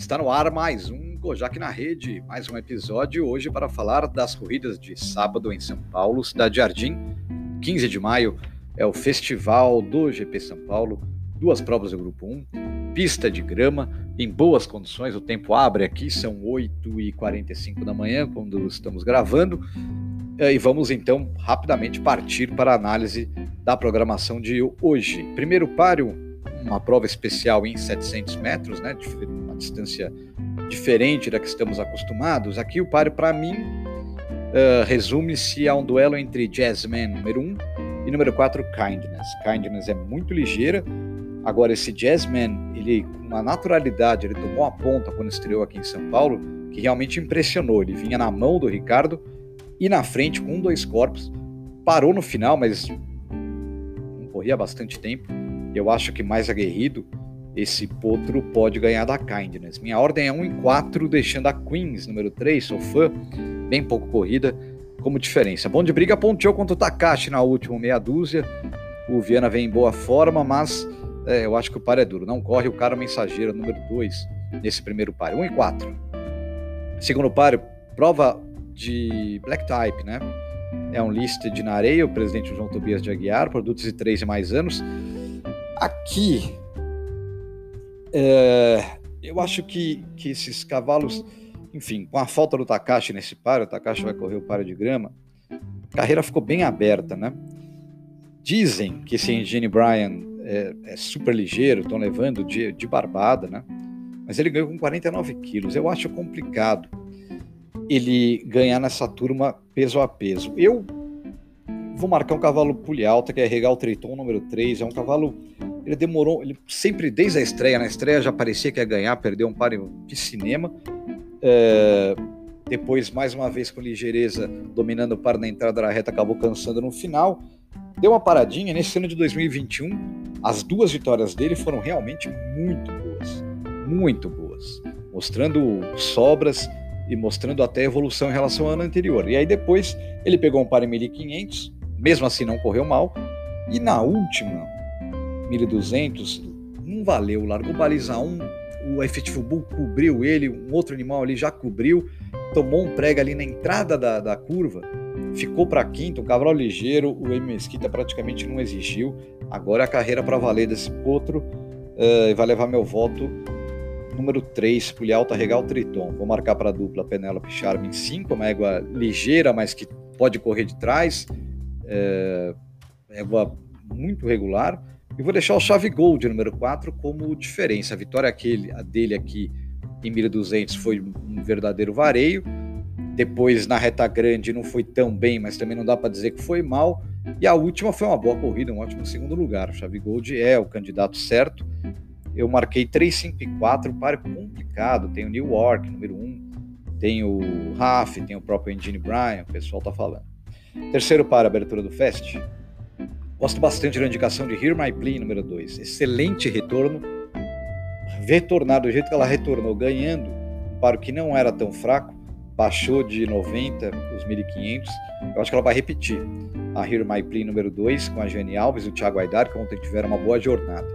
Está no ar mais um Kojak na Rede, mais um episódio hoje para falar das corridas de sábado em São Paulo, Cidade Jardim. 15 de maio é o festival do GP São Paulo, duas provas do Grupo 1, pista de grama, em boas condições, o tempo abre aqui, são 8h45 da manhã quando estamos gravando, e vamos então rapidamente partir para a análise da programação de hoje. Primeiro páreo, uma prova especial em 700 metros, né, uma distância diferente da que estamos acostumados. Aqui o páreo, para mim, uh, resume-se a um duelo entre Jazzman número 1 um, e número 4 Kindness. Kindness é muito ligeira. Agora, esse Jazzman, ele com uma naturalidade, ele tomou a ponta quando estreou aqui em São Paulo, que realmente impressionou. Ele vinha na mão do Ricardo e na frente com dois corpos. Parou no final, mas não corria bastante tempo eu acho que mais aguerrido, esse potro pode ganhar da Kindness. Minha ordem é 1 em 4, deixando a Queens, número 3, sou fã, bem pouco corrida, como diferença. Bom de briga, ponteou contra o Takashi na última meia dúzia. O Viana vem em boa forma, mas é, eu acho que o par é duro. Não corre o cara mensageiro, número 2, nesse primeiro par. 1 em 4. Segundo par, prova de Black Type, né? É um listed na areia, o presidente João Tobias de Aguiar, produtos de 3 e mais anos. Aqui, é, eu acho que, que esses cavalos, enfim, com a falta do Takashi nesse par, o Takashi vai correr o par de grama, a carreira ficou bem aberta, né? Dizem que esse Engine Bryan é, é, super ligeiro, estão levando de, de barbada, né? Mas ele ganhou com 49 quilos. Eu acho complicado ele ganhar nessa turma peso a peso. Eu vou marcar um cavalo pulha alta, que é Regal Triton número 3. É um cavalo ele demorou, ele sempre, desde a estreia, na estreia já parecia que ia ganhar, perdeu um par de cinema. É, depois, mais uma vez, com ligeireza, dominando o par na entrada da reta, acabou cansando no final. Deu uma paradinha. Nesse ano de 2021, as duas vitórias dele foram realmente muito boas. Muito boas. Mostrando sobras e mostrando até evolução em relação ao ano anterior. E aí depois ele pegou um par em 1500, mesmo assim não correu mal. E na última, 1200, não valeu, largou baliza 1, o Effective Bull cobriu ele, um outro animal ali já cobriu, tomou um prega ali na entrada da, da curva, ficou para quinto, cavalo ligeiro, o M Mesquita praticamente não exigiu, agora é a carreira para valer desse potro, uh, vai levar meu voto número 3, Pulha Alta Regal Triton. Vou marcar para a dupla Penélope Charme 5, uma égua ligeira, mas que pode correr de trás, é, égua muito regular. E vou deixar o Chave Gold número 4 como diferença. A vitória aquele, a dele aqui em 1200 foi um verdadeiro vareio. Depois na reta grande não foi tão bem, mas também não dá para dizer que foi mal. E a última foi uma boa corrida, um ótimo segundo lugar. O Chave Gold é o candidato certo. Eu marquei 3, 5 e 4, pare complicado. Tem o New York, número 1. Tem o Raf, tem o próprio Engine Bryan, o pessoal tá falando. Terceiro para a abertura do Fest, Gosto bastante da indicação de Hear My Plea número 2. Excelente retorno. Retornar do jeito que ela retornou, ganhando um paro que não era tão fraco, baixou de 90 os 1500. Eu acho que ela vai repetir a Hear My Plea número 2 com a Jane Alves e o Thiago Aidar, que ontem tiveram uma boa jornada.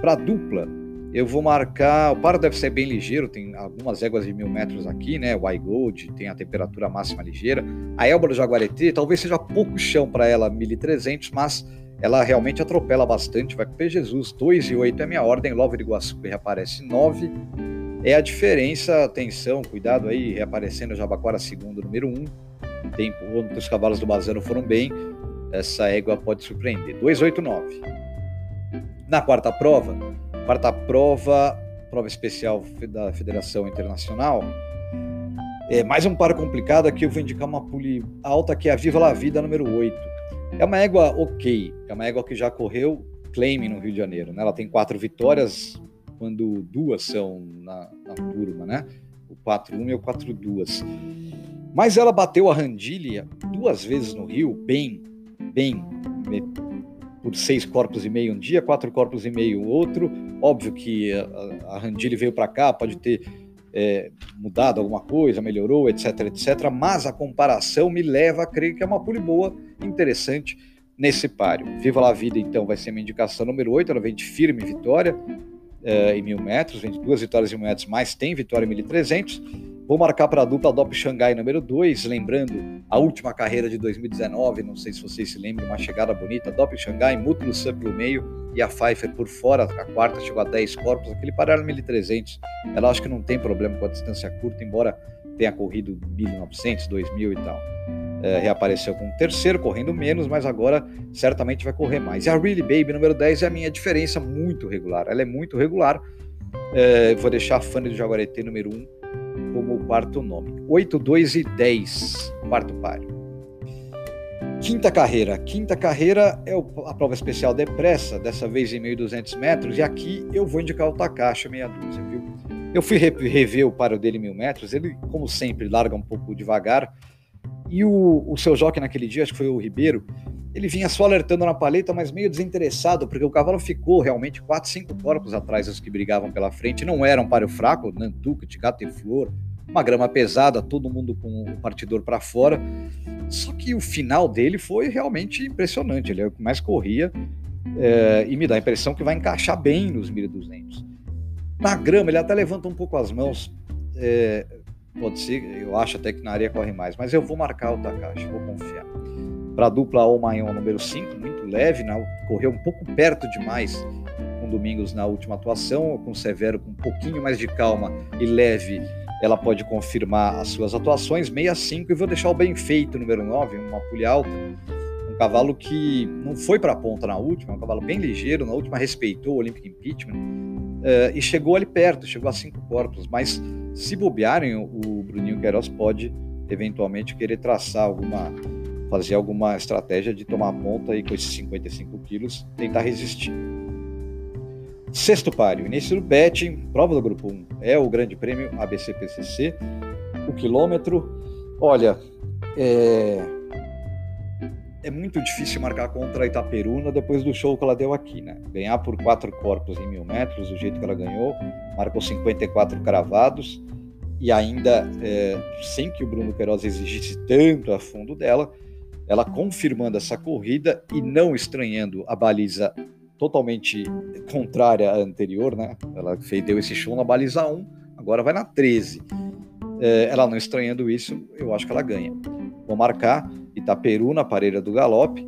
Para dupla, eu vou marcar. O paro deve ser bem ligeiro, tem algumas éguas de mil metros aqui, né? O iGold tem a temperatura máxima ligeira. A Elba do Jaguareté talvez seja pouco chão para ela, 1300, mas ela realmente atropela bastante, vai com P. Jesus, 2 e 8 é minha ordem, Love de Iguaçu reaparece 9, é a diferença, atenção, cuidado aí, reaparecendo Jabaquara segundo, número 1, tem os cavalos do Bazano foram bem, essa égua pode surpreender, 289. Na quarta prova, quarta prova, prova especial da Federação Internacional, é mais um par complicado aqui, eu vou indicar uma pule alta que é a Viva La Vida número 8. É uma égua ok, é uma égua que já correu claim no Rio de Janeiro, né? Ela tem quatro vitórias, quando duas são na, na turma, né? O 4-1 e o 4-2. Mas ela bateu a Randilha duas vezes no Rio, bem, bem, por seis corpos e meio um dia, quatro corpos e meio outro. Óbvio que a, a Randilha veio para cá, pode ter é, mudado alguma coisa, melhorou, etc, etc. Mas a comparação me leva a crer que é uma pule boa, interessante nesse páreo. Viva la Vida, então, vai ser minha indicação número 8, ela vem de firme vitória. uh, em mil metros, vem duas vitórias em mil metros, mas tem vitória em 1.300. Vou marcar para a dupla Dop Xangai número 2, lembrando a última carreira de 2019, não sei se vocês se lembram, uma chegada bonita, Dop Xangai, Mútuo Sun pelo meio e a Pfeiffer por fora, a quarta chegou a 10 corpos, aquele paralelo 1.300, ela acho que não tem problema com a distância curta, embora tenha corrido 1.900, 2.000 e tal. É, reapareceu com o terceiro, correndo menos, mas agora certamente vai correr mais. E a Really Baby número 10 é a minha diferença muito regular, ela é muito regular. É, vou deixar a Fanny do Jaguareté número 1 como o quarto nome. 8, 2 e 10, quarto páreo. Quinta carreira. Quinta carreira é a prova especial depressa, dessa vez em 1.200 metros, e aqui eu vou indicar o Takashi meia dúzia, viu? Eu fui rever o páreo dele em 1.000 metros, ele, como sempre, larga um pouco devagar, e o, o seu jockey naquele dia, acho que foi o Ribeiro, ele vinha só alertando na paleta, mas meio desinteressado, porque o cavalo ficou realmente 4, 5 corpos atrás dos que brigavam pela frente. Não era um páreo fraco, Nantuca, Gato e Flor, uma grama pesada, todo mundo com o partidor para fora. Só que o final dele foi realmente impressionante. Ele é o que mais corria é, e me dá a impressão que vai encaixar bem nos 1200. Na grama, ele até levanta um pouco as mãos. É, pode ser, eu acho até que na areia corre mais, mas eu vou marcar o Takashi, vou confiar para a dupla Almayon número 5, muito leve, né? correu um pouco perto demais com Domingos na última atuação, com Severo com um pouquinho mais de calma e leve, ela pode confirmar as suas atuações, 65, e vou deixar o bem feito número 9, uma pulha alta, um cavalo que não foi para a ponta na última, um cavalo bem ligeiro, na última respeitou o Olympic Impeachment, uh, e chegou ali perto, chegou a cinco corpos, mas se bobearem, o Bruninho Queiroz pode eventualmente querer traçar alguma fazer alguma estratégia de tomar ponta e com esses 55 quilos tentar resistir. Sexto páreo, início do betting, prova do grupo 1, é o grande prêmio ABCPCC, o quilômetro. Olha, é... é muito difícil marcar contra a Itaperuna depois do show que ela deu aqui, né? Ganhar por quatro corpos em mil metros, do jeito que ela ganhou, marcou 54 cravados e ainda é, sem que o Bruno Queiroz exigisse tanto a fundo dela, ela confirmando essa corrida e não estranhando a baliza totalmente contrária à anterior, né? Ela fez, deu esse show na baliza 1, agora vai na 13. É, ela não estranhando isso, eu acho que ela ganha. Vou marcar Itaperu na parelha do galope.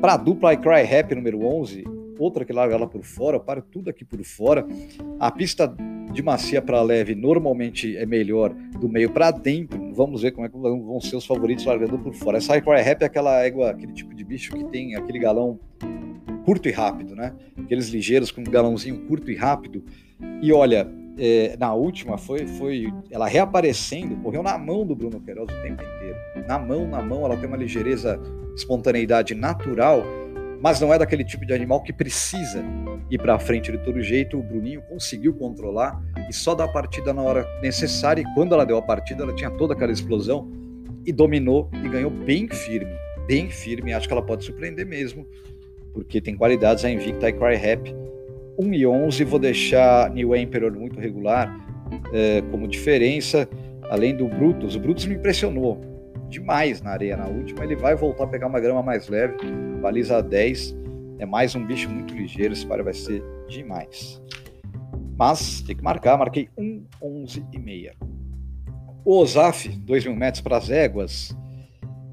Para a dupla I Cry Happy número 11, outra que larga ela por fora, para tudo aqui por fora. A pista de macia para leve normalmente é melhor do meio para dentro. Vamos ver como é que vão ser os favoritos largando por fora. Essa High Rap é aquela égua, aquele tipo de bicho que tem aquele galão curto e rápido, né? Aqueles ligeiros com um galãozinho curto e rápido. E olha, é, na última foi, foi ela reaparecendo, correu na mão do Bruno Queiroz o tempo inteiro. Na mão, na mão, ela tem uma ligeireza, espontaneidade natural mas não é daquele tipo de animal que precisa ir para frente de todo jeito. O Bruninho conseguiu controlar e só dar a partida na hora necessária. E quando ela deu a partida, ela tinha toda aquela explosão e dominou e ganhou bem firme, bem firme. Acho que ela pode surpreender mesmo, porque tem qualidades. A Invicta e Cry Rap 1 e 11. Vou deixar New Emperor muito regular é, como diferença, além do Brutus. O Brutus me impressionou demais na areia na última. Ele vai voltar a pegar uma grama mais leve baliza 10 é mais um bicho muito ligeiro, esse par vai ser demais. Mas tem que marcar, marquei 1, 11 e meia. O Osaf, 2 mil metros para as éguas.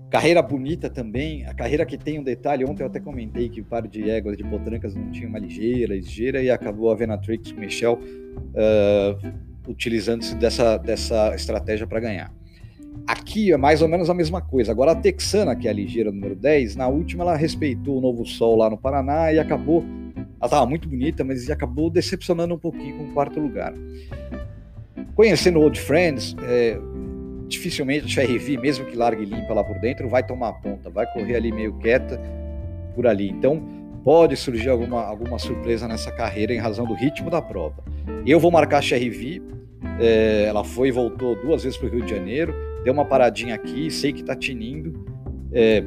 Carreira bonita também, a carreira que tem um detalhe, ontem eu até comentei que o par de éguas de potrancas não tinha uma ligeira, ligeira, e acabou a Venatrix Michel uh, utilizando-se dessa, dessa estratégia para ganhar. Aqui é mais ou menos a mesma coisa. Agora a Texana, que é a ligeira número 10, na última ela respeitou o Novo Sol lá no Paraná e acabou. Ela estava muito bonita, mas acabou decepcionando um pouquinho com o quarto lugar. Conhecendo Old Friends, é, dificilmente a RV, mesmo que largue limpa lá por dentro, vai tomar a ponta, vai correr ali meio quieta por ali. Então pode surgir alguma, alguma surpresa nessa carreira em razão do ritmo da prova. Eu vou marcar a XRV, é, ela foi e voltou duas vezes para o Rio de Janeiro deu uma paradinha aqui, sei que está tinindo. É,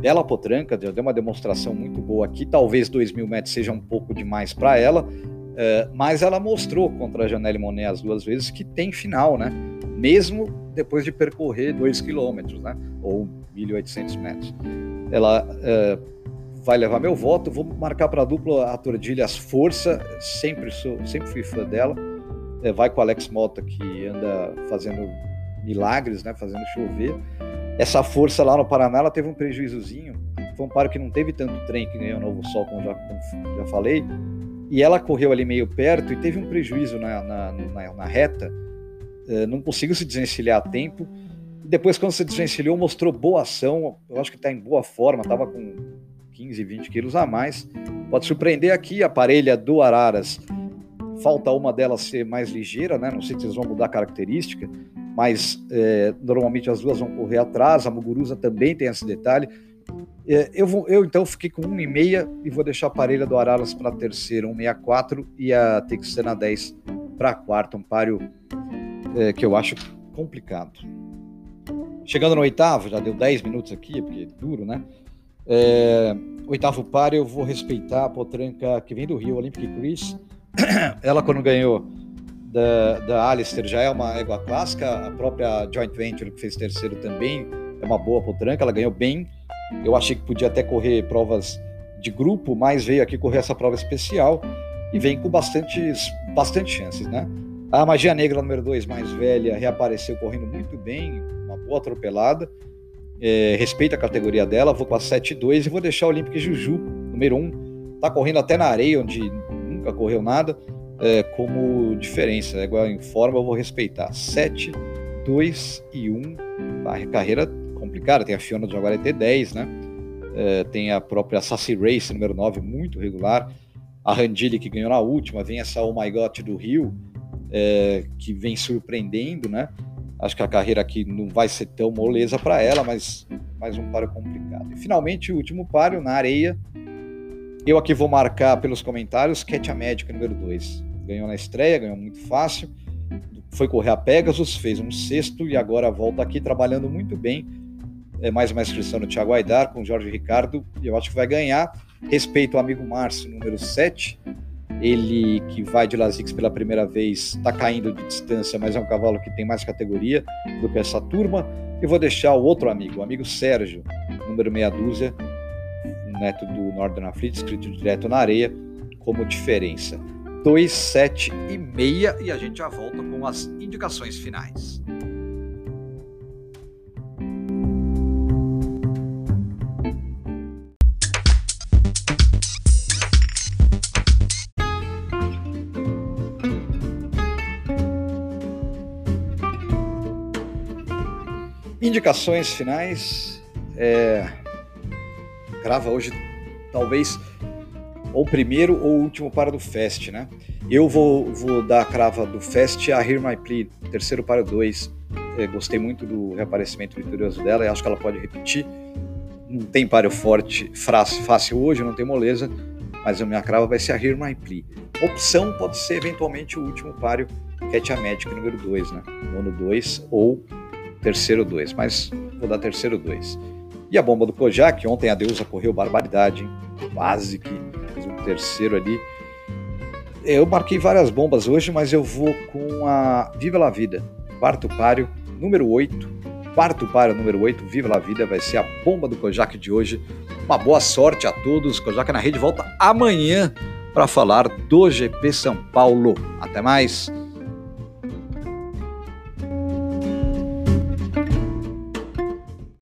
bela potranca, deu uma demonstração muito boa aqui. Talvez 2 mil metros seja um pouco demais para ela, é, mas ela mostrou contra a Janelle Monet as duas vezes que tem final, né? Mesmo depois de percorrer 2 quilômetros, né? Ou 1.800 metros. Ela é, vai levar meu voto. Vou marcar para a dupla a Tordilhas Força, sempre, sou, sempre fui fã dela. É, vai com o Alex Mota, que anda fazendo milagres, né, fazendo chover. Essa força lá no Paraná, ela teve um prejuízozinho. Foi um paro que não teve tanto trem que ganhou o Novo Sol, como já, como já falei. E ela correu ali meio perto e teve um prejuízo na, na, na, na reta. É, não conseguiu se desvencilhar a tempo. Depois, quando se desvencilhou, mostrou boa ação. Eu acho que está em boa forma, estava com 15, 20 quilos a mais. Pode surpreender aqui a parelha do Araras. Falta uma delas ser mais ligeira, né? Não sei se eles vão mudar a característica, mas é, normalmente as duas vão correr atrás. A Muguruza também tem esse detalhe. É, eu, vou, eu então fiquei com 1,6 e vou deixar a parelha do Araras para a terceira, 1,64 e a Texana 10 para a quarta, um páreo é, que eu acho complicado. Chegando no oitavo, já deu 10 minutos aqui, porque é duro, né? É, oitavo par, eu vou respeitar a potranca que vem do Rio, Olympic Chris. Ela, quando ganhou da, da Alistair, já é uma égua clássica. A própria Joint Venture, que fez terceiro também, é uma boa potranca. Ela ganhou bem. Eu achei que podia até correr provas de grupo, mas veio aqui correr essa prova especial e vem com bastantes, bastante chances, né? A Magia Negra, número 2, mais velha, reapareceu correndo muito bem, uma boa atropelada. É, respeita a categoria dela, vou com a 7-2 e vou deixar o Olympic Juju, número 1. Um, tá correndo até na areia, onde nunca correu nada, é, como diferença. É igual em forma, eu vou respeitar. 7, 2 e 1. A carreira complicada, tem a Fiona do Jaguar ET10, né? É, tem a própria Sassy Race, número 9, muito regular. A Randilli, que ganhou na última, vem essa Oh My God do Rio, é, que vem surpreendendo, né? Acho que a carreira aqui não vai ser tão moleza para ela, mas mais um páreo complicado. E finalmente o último páreo na areia. Eu aqui vou marcar pelos comentários Cat Médica número 2. Ganhou na estreia, ganhou muito fácil. Foi correr a Pegasus, fez um sexto e agora volta aqui trabalhando muito bem. É mais uma inscrição no Thiago Aidar com o Jorge Ricardo. E eu acho que vai ganhar. Respeito o amigo Márcio, número 7 ele que vai de Lasix pela primeira vez está caindo de distância, mas é um cavalo que tem mais categoria do que essa turma. E vou deixar o outro amigo, o amigo Sérgio, número meia dúzia, neto do Northern Afrit, escrito direto na areia, como diferença. 2, 7 e meia e a gente já volta com as indicações finais. Indicações finais. É... Grava hoje, talvez, ou primeiro ou último para do Fest, né? Eu vou, vou dar a crava do Fest a Hear My Plea, terceiro para dois. É, gostei muito do reaparecimento vitorioso dela e acho que ela pode repetir. Não tem páreo forte, fácil hoje, não tem moleza, mas a minha crava vai ser a Hear My Plea. Opção pode ser eventualmente o último páreo, Cat a Magic número 2, né? Nono 2 ou terceiro 2, mas vou dar terceiro 2. E a bomba do Kojak, ontem a deusa correu barbaridade, quase que fez um terceiro ali. Eu marquei várias bombas hoje, mas eu vou com a Viva la Vida, quarto páreo, número 8. Quarto páreo, número 8, Viva la Vida, vai ser a bomba do Kojak de hoje. Uma boa sorte a todos. Kojak na rede volta amanhã para falar do GP São Paulo. Até mais!